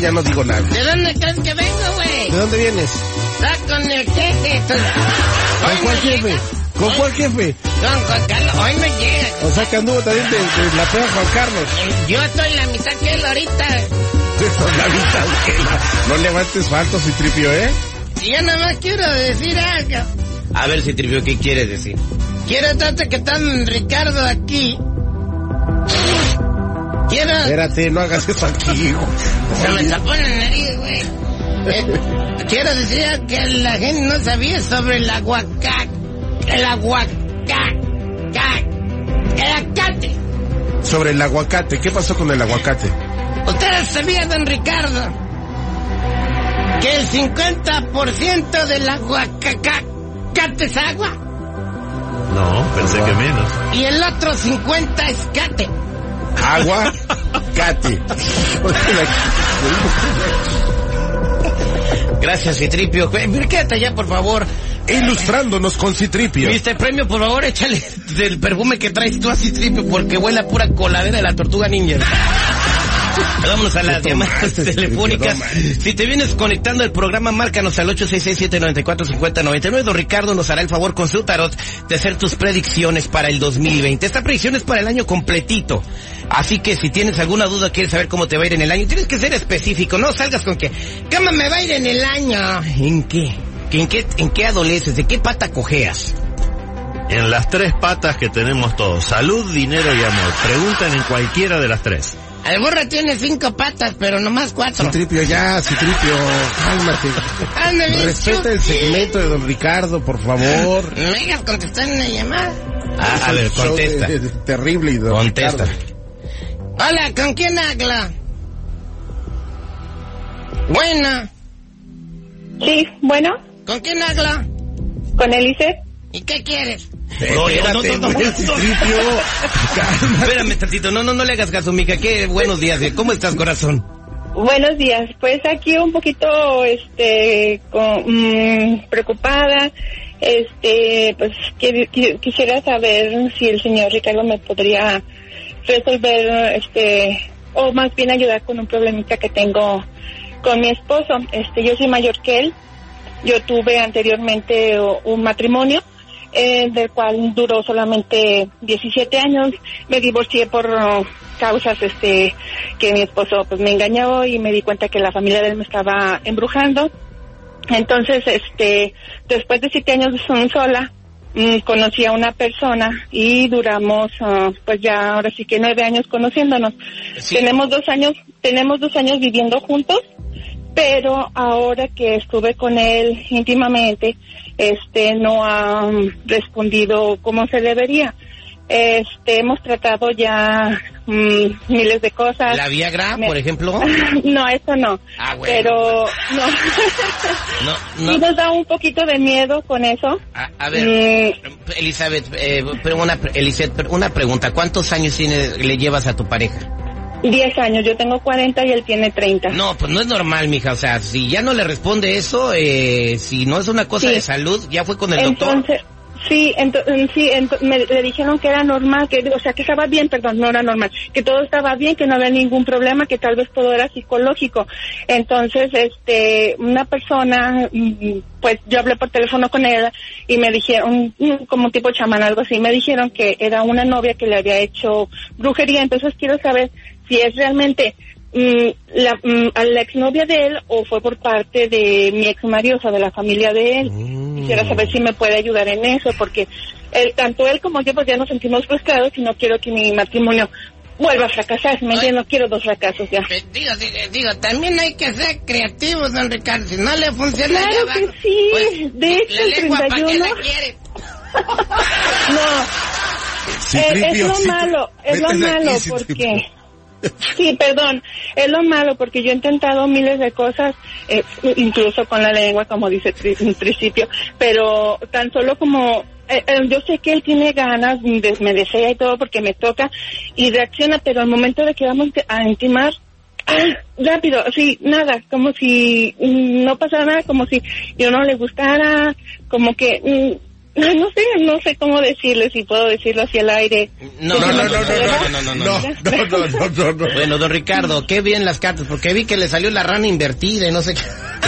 Ya no digo nada. ¿De dónde crees que vengo, güey? ¿De dónde vienes? Está con el jefe. ¿Con cuál jefe? ¿Con cuál jefe? Con Juan Carlos. Hoy no llega. O sea que anduvo también de, de la pega Juan Carlos. Yo estoy la mitad que él ahorita. La mitad que la- No levantes faltos y tripio, ¿eh? Y yo nada más quiero decir algo. A ver, si tripio, ¿qué quieres decir? Quiero tanto que está Ricardo aquí. Quiero... Espérate, no hagas eso aquí, hijo. Se me tapó la nariz, güey. Eh, quiero decir que la gente no sabía sobre el aguacate. El aguacate. El aguacate. Sobre el aguacate, ¿qué pasó con el aguacate? Ustedes sabían, don Ricardo, que el 50% del aguacate es agua No, pensé que menos. y el otro 50 es cate. Agua, cate. Gracias, Citripio. Quédate allá, por favor. Ilustrándonos con Citripio. Mister Premio, por favor, échale del perfume que traes tú a Citripio porque huele a pura coladera de la tortuga ninja. Vámonos a las llamadas telefónicas. Si te vienes conectando al programa, márcanos al 866-794-5099. Don Ricardo nos hará el favor con su tarot de hacer tus predicciones para el 2020. Esta predicción es para el año completito. Así que si tienes alguna duda, quieres saber cómo te va a ir en el año, tienes que ser específico. No salgas con que, ¿cómo me va a ir en el año? ¿En qué? ¿En qué, en qué adoleces? ¿De qué pata cojeas? En las tres patas que tenemos todos, salud, dinero y amor. Preguntan en cualquiera de las tres. El burro tiene cinco patas, pero nomás cuatro. Citripio, ya, Citripio, cálmate. Respeta el segmento de don Ricardo, por favor. ¿Me dejas contestar una llamada? Ah, a ver, Es un show contesta. de- de- terrible y don Contesta. Ricardo. Hola, ¿con quién habla? Buena. Sí, bueno, ¿Con quién habla? con Eliseth. ¿Y qué quieres? No, Espérate, no, no, no. Cálmate. Espérame tantito, no, no, no le hagas caso, mija. Qué buenos días. ¿Cómo estás, corazón? Buenos días. Pues aquí un poquito, este, con- mm, preocupada. Este, pues qui- qui- quisiera saber si el señor Ricardo me podría resolver, este, o más bien ayudar con un problemita que tengo con mi esposo. Este, yo soy mayor que él. Yo tuve anteriormente un matrimonio eh, del cual duró solamente 17 años. Me divorcié por oh, causas este que mi esposo pues me engañó y me di cuenta que la familia de él me estaba embrujando. Entonces, este, después de siete años sola, mm, conocí a una persona y duramos, ah, pues ya ahora sí que nueve años conociéndonos. Sí. Tenemos dos años, tenemos dos años viviendo juntos, pero ahora que estuve con él íntimamente, este, no ha respondido como se debería. Este, hemos tratado ya mm, miles de cosas. ¿La Viagra, Me- por ejemplo? no, eso no. Ah, bueno. Pero no. No, Sí nos da un poquito de miedo con eso. A, a ver, Mm, Elizabeth, eh, pero una, Elizabeth, una pregunta. ¿Cuántos años tiene, le llevas a tu pareja? 10 años, yo tengo 40 y él tiene 30. No, pues no es normal, mija. O sea, si ya no le responde eso, eh, si no es una cosa Sí. de salud, ya fue con el doctor. Sí, ento- mm, sí ento- me, le dijeron que era normal, que, o sea, que estaba bien, perdón, no era normal, que todo estaba bien, que no había ningún problema, que tal vez todo era psicológico. Entonces, este, una persona, mm, pues yo hablé por teléfono con ella y me dijeron, mm, como un tipo chamán, algo así, me dijeron que era una novia que le había hecho brujería, entonces quiero saber si es realmente mm, la, mm, a la exnovia de él o fue por parte de mi ex marido, o sea, de la familia de él. Quisiera saber si me puede ayudar en eso, porque él, tanto él como yo pues ya nos sentimos frustrados y no quiero que mi matrimonio vuelva a fracasar. No quiero dos fracasos ya. Eh, Digo, digo, digo, también hay que ser creativos, don Ricardo. Si no le funciona Claro que sí. pues, De hecho, el lengua, ¿para qué 31? la quiere? No, Eh, es lo malo, es lo malo porque... Sí, perdón, es lo malo porque yo he intentado miles de cosas, eh, incluso con la lengua, como dice en principio, pero tan solo como eh, eh, yo sé que él tiene ganas, de- me desea y todo porque me toca y reacciona, pero al momento de que vamos a intimar, ah, rápido, sí, nada, como si no pasara nada, como si yo no le gustara, como que mm, no no sé, no sé cómo decirle, si puedo decirlo así al aire. No, No, no, no, no, no, no, no, no, no, no, no, no. no, no, no, no, no. Bueno, don Ricardo, qué bien las cartas, porque vi que le salió la rana invertida y no sé qué.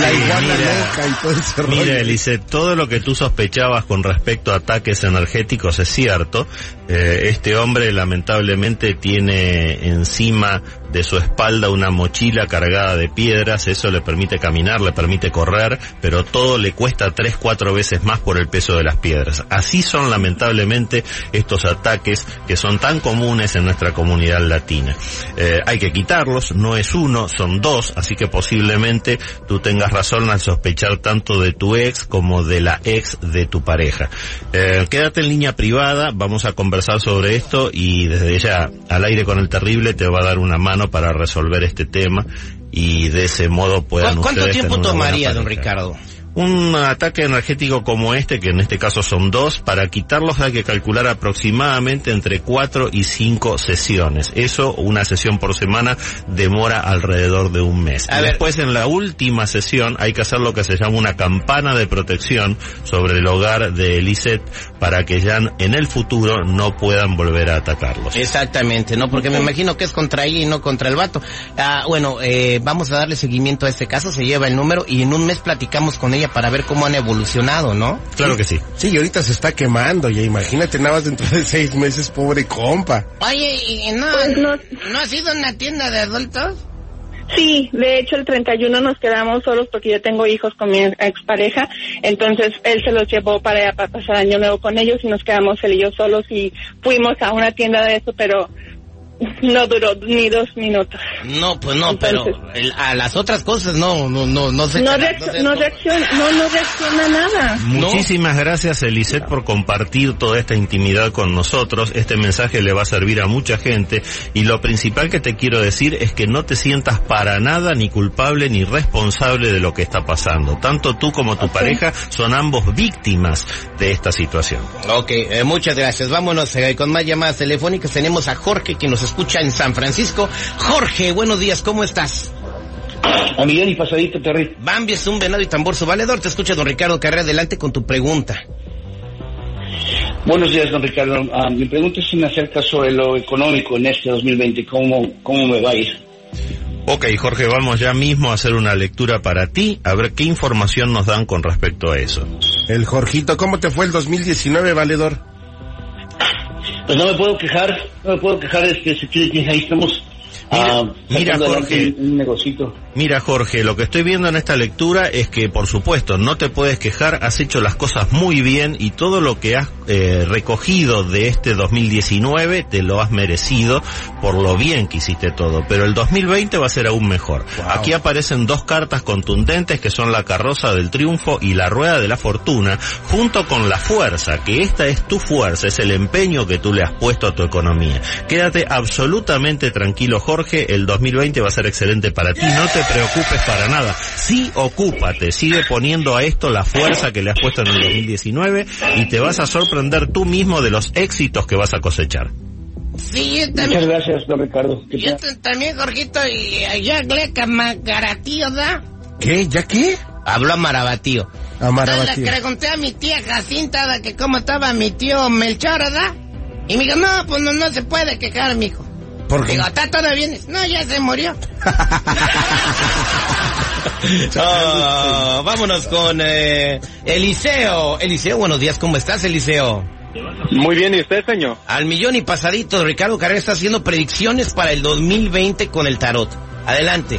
La iguana Mira. loca y todo ese rollo. Mira, Elise, todo lo que tú sospechabas con respecto a ataques energéticos es cierto. Eh, este hombre lamentablemente tiene encima de su espalda una mochila cargada de piedras, eso le permite caminar, le permite correr, pero todo le cuesta tres, cuatro veces más por el peso de las piedras. Así son lamentablemente estos ataques que son tan comunes en nuestra comunidad latina. Eh, hay que quitarlos, no es uno, son dos, así que posiblemente tú tengas razón al sospechar tanto de tu ex como de la ex de tu pareja. Eh, quédate en línea privada, vamos a conversar sobre esto y desde ya al aire con el terrible te va a dar una mano para resolver este tema y de ese modo puedan ¿Cu- ¿Cuánto ustedes tiempo tomaría, don. Ricardo? Un ataque energético como este, que en este caso son dos, para quitarlos hay que calcular aproximadamente entre cuatro y cinco sesiones. Eso, una sesión por semana, demora alrededor de un mes. A Y ver. Después, en la última sesión, hay que hacer lo que se llama una campana de protección sobre el hogar de Elisette para que ya en el futuro no puedan volver a atacarlos. Exactamente, ¿no? Porque me imagino que es contra ella y no contra el vato. Ah, bueno, eh, vamos a darle seguimiento a este caso, se lleva el número y en un mes platicamos con ella para ver cómo han evolucionado, ¿no? Claro que sí. Sí, y ahorita se está quemando, ya imagínate nada más dentro de seis meses, pobre compa. Oye, ¿y no, Pues no- no ha sido una tienda de adultos? Sí, de hecho el 31 nos quedamos solos porque yo tengo hijos con mi expareja, entonces él se los llevó para allá para pasar año nuevo con ellos y nos quedamos él y yo solos y fuimos a una tienda de eso, pero no duró ni dos minutos. No, pues no, pero el- a las otras cosas no, no, no, no sé. No, reacciona, no, no reacciona nada. Muchísimas gracias, Elisette, por compartir toda esta intimidad con nosotros. Este mensaje le va a servir a mucha gente. Y lo principal que te quiero decir es que no te sientas para nada ni culpable ni responsable de lo que está pasando. Tanto tú como tu pareja son ambos víctimas de esta situación. Ok, eh, muchas gracias. Vámonos eh, con más llamadas telefónicas. Tenemos a Jorge que nos escucha en San Francisco. Jorge, buenos días, ¿cómo estás? A y pasadito, Terry. Bambi es un venado y tambor su valedor. Te escucha don Ricardo Carrera. Adelante con tu pregunta. Buenos días, don Ricardo. Ah, mi pregunta es en acerca sobre lo económico en este 2020. ¿Cómo, cómo me va a ir? Ok, Jorge, vamos ya mismo a hacer una lectura para ti, a ver qué información nos dan con respecto a eso. El Jorgito, ¿cómo te fue el 2019, valedor? Pues no me puedo quejar, no me puedo quejar, este, security, ahí estamos. Mira, ah, mira, Jorge. Un, un negocito. Mira Jorge, lo que estoy viendo en esta lectura es que por supuesto no te puedes quejar, has hecho las cosas muy bien y todo lo que has eh, recogido de este 2019 te lo has merecido por lo bien que hiciste todo, pero el 2020 va a ser aún mejor. Aquí aparecen dos cartas contundentes que son la carroza del triunfo y la rueda de la fortuna, junto con la fuerza, que esta es tu fuerza, es el empeño que tú le has puesto a tu economía. Quédate absolutamente tranquilo Jorge, el 2020 va a ser excelente para ti, no te preocupes para nada. Sí, ocúpate, sigue poniendo a esto la fuerza que le has puesto en el 2019 y te vas a sorprender tú mismo de los éxitos que vas a cosechar. Sí, yo Muchas también. gracias, don Ricardo. ¿Qué Yo también, Jorgito, y allá Gleca Magaratío, ¿da? ¿Qué? ¿Ya qué? Habló a Marabatío. A Le pregunté a mi tía Jacinta ¿da? que cómo estaba mi tío Melchor, ¿da? Y me dijo, no, pues no, no se puede quejar, mijo. ¿Por qué? Digo, ¿está todo bien? No, ya se murió. Ah, vámonos con eh, Eliseo. Eliseo, buenos días, ¿cómo estás, Eliseo? Muy bien, ¿y usted, señor? Al millón y pasadito, Ricardo Carrera está haciendo predicciones para el 2020 con el tarot. Adelante.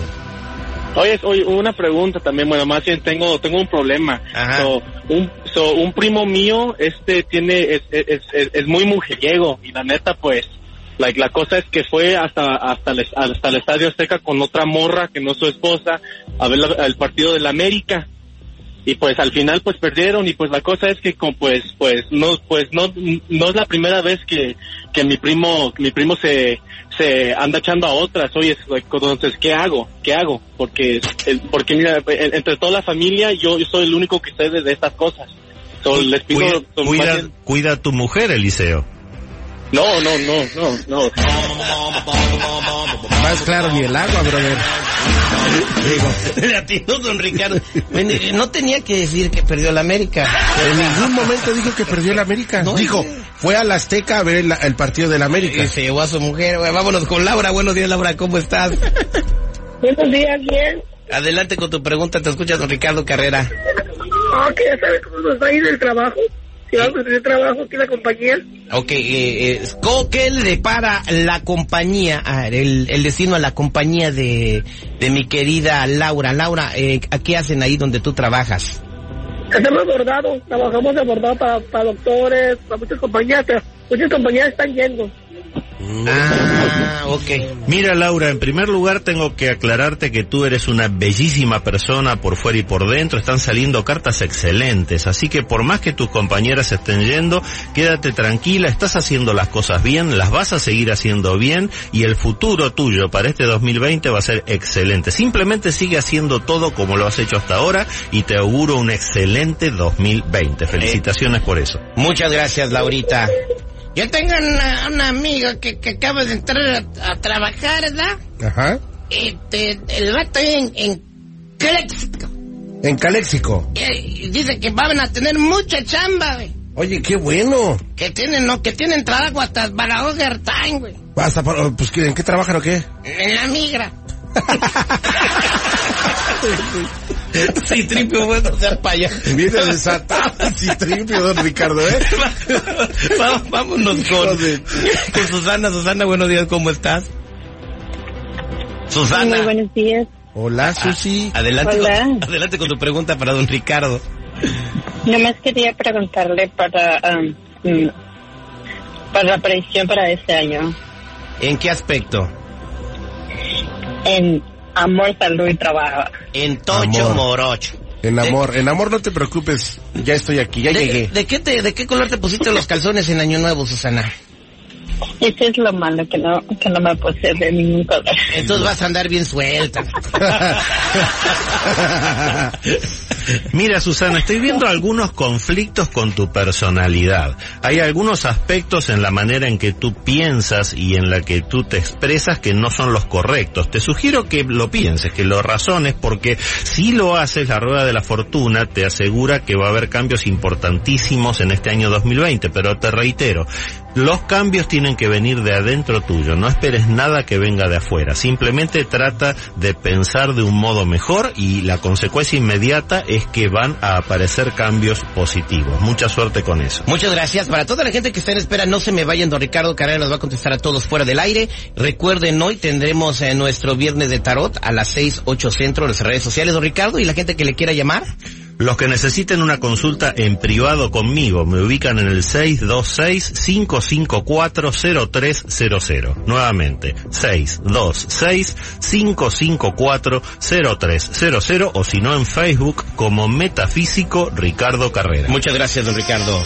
Oye, oye, una pregunta también, bueno, más bien tengo, tengo un problema. Ajá. So, un, so, un primo mío, este, tiene, es, es, es, es muy mujeriego, y la neta, pues, like, la cosa es que fue hasta, hasta el, hasta el Estadio Azteca con otra morra que no es su esposa, a ver la- el partido de la América. Y pues al final pues perdieron y pues la cosa es que con, pues pues no pues no no es la primera vez que que mi primo mi primo se se anda echando a otras oye like, entonces qué hago qué hago porque porque mira en- entre toda la familia yo, yo soy el único que sé de, de estas cosas So, les pido Cuida, cuida, cuida a tu mujer, Eliseo. No, no, no, no, no. Más claro ni el agua, brother. Le atinó don Ricardo. Bueno, No tenía que decir que perdió la América. En ningún momento dijo que perdió el América. No, dijo, dice- fue al Azteca a ver el, el partido del América. Y se llevó a su mujer. Vámonos con Laura. Buenos días, Laura. ¿Cómo estás? Buenos días, bien. Adelante con tu pregunta. Te escucha don Ricardo Carrera. Ah, que ya sabe cómo nos va a ir el trabajo. Si vamos a tener trabajo aquí la compañía. Ok, eh, eh, ¿cómo- ¿qué le depara la compañía, el, el destino a la compañía de, de mi querida Laura? Laura, eh, ¿a qué hacen ahí donde tú trabajas? Hacemos bordado, trabajamos de bordado para, para doctores, para muchas compañías, muchas compañías están yendo. Ah, ok. Mira Laura, en primer lugar tengo que aclararte que tú eres una bellísima persona por fuera y por dentro, están saliendo cartas excelentes, así que por más que tus compañeras estén yendo, quédate tranquila, estás haciendo las cosas bien, las vas a seguir haciendo bien y el futuro tuyo para este 2020 va a ser excelente. Simplemente sigue haciendo todo como lo has hecho hasta ahora y te auguro un excelente 2020. Felicitaciones por eso. Muchas gracias, Laurita. Yo tengo una, una amiga que, que acaba de entrar a, a trabajar, ¿verdad? Ajá. Este, el vato en, en Cléxico. En Caléxico. Y, y dice que van a tener mucha chamba, güey. Oye, qué bueno. Que tienen, no, que tienen trabajo hasta para overtime, güey. Hasta para- pues, ¿en qué trabajan o qué? En la migra. Sí, tripio, bueno, ser payaso. Viene desatado el tripio, don Ricardo, ¿eh? Va- Vámonos con, con Susana. Susana, buenos días, ¿cómo estás? Susana. Muy buenos días. Hola, Susi. Adelante Hola. con, adelante con tu pregunta para don Ricardo. Nomás quería preguntarle para, um, mm, para la predicción para este año. ¿En qué aspecto? En amor, salud y trabajo. En Tocho Amor. Morocho. En amor, en amor no te preocupes, ya estoy aquí, ya ¿De, llegué. de qué te, ¿De qué color te pusiste los calzones en Año Nuevo, Susana? Eso es lo malo, que no, que no me puse de ningún color. Entonces vas a andar bien suelta. Mira, Susana, estoy viendo algunos conflictos con tu personalidad. Hay algunos aspectos en la manera en que tú piensas y en la que tú te expresas que no son los correctos. Te sugiero que lo pienses, que lo razones, porque si lo haces, la rueda de la fortuna te asegura que va a haber cambios importantísimos en este año 2020, pero te reitero, los cambios tienen que venir de adentro tuyo, no esperes nada que venga de afuera, simplemente trata de pensar de un modo mejor y la consecuencia inmediata es que van a aparecer cambios positivos. Mucha suerte con eso. Muchas gracias. Para toda la gente que está en espera, no se me vayan. Don Ricardo Carrera nos va a contestar a todos fuera del aire. Recuerden, hoy tendremos eh, nuestro viernes de tarot a las 6, 8 centro en las redes sociales. Don Ricardo, y la gente que le quiera llamar. Los que necesiten una consulta en privado conmigo me ubican en el 626-554-0300. Nuevamente, 626-554-0300 o si no en Facebook como Metafísico Ricardo Carrera. Muchas gracias, don Ricardo.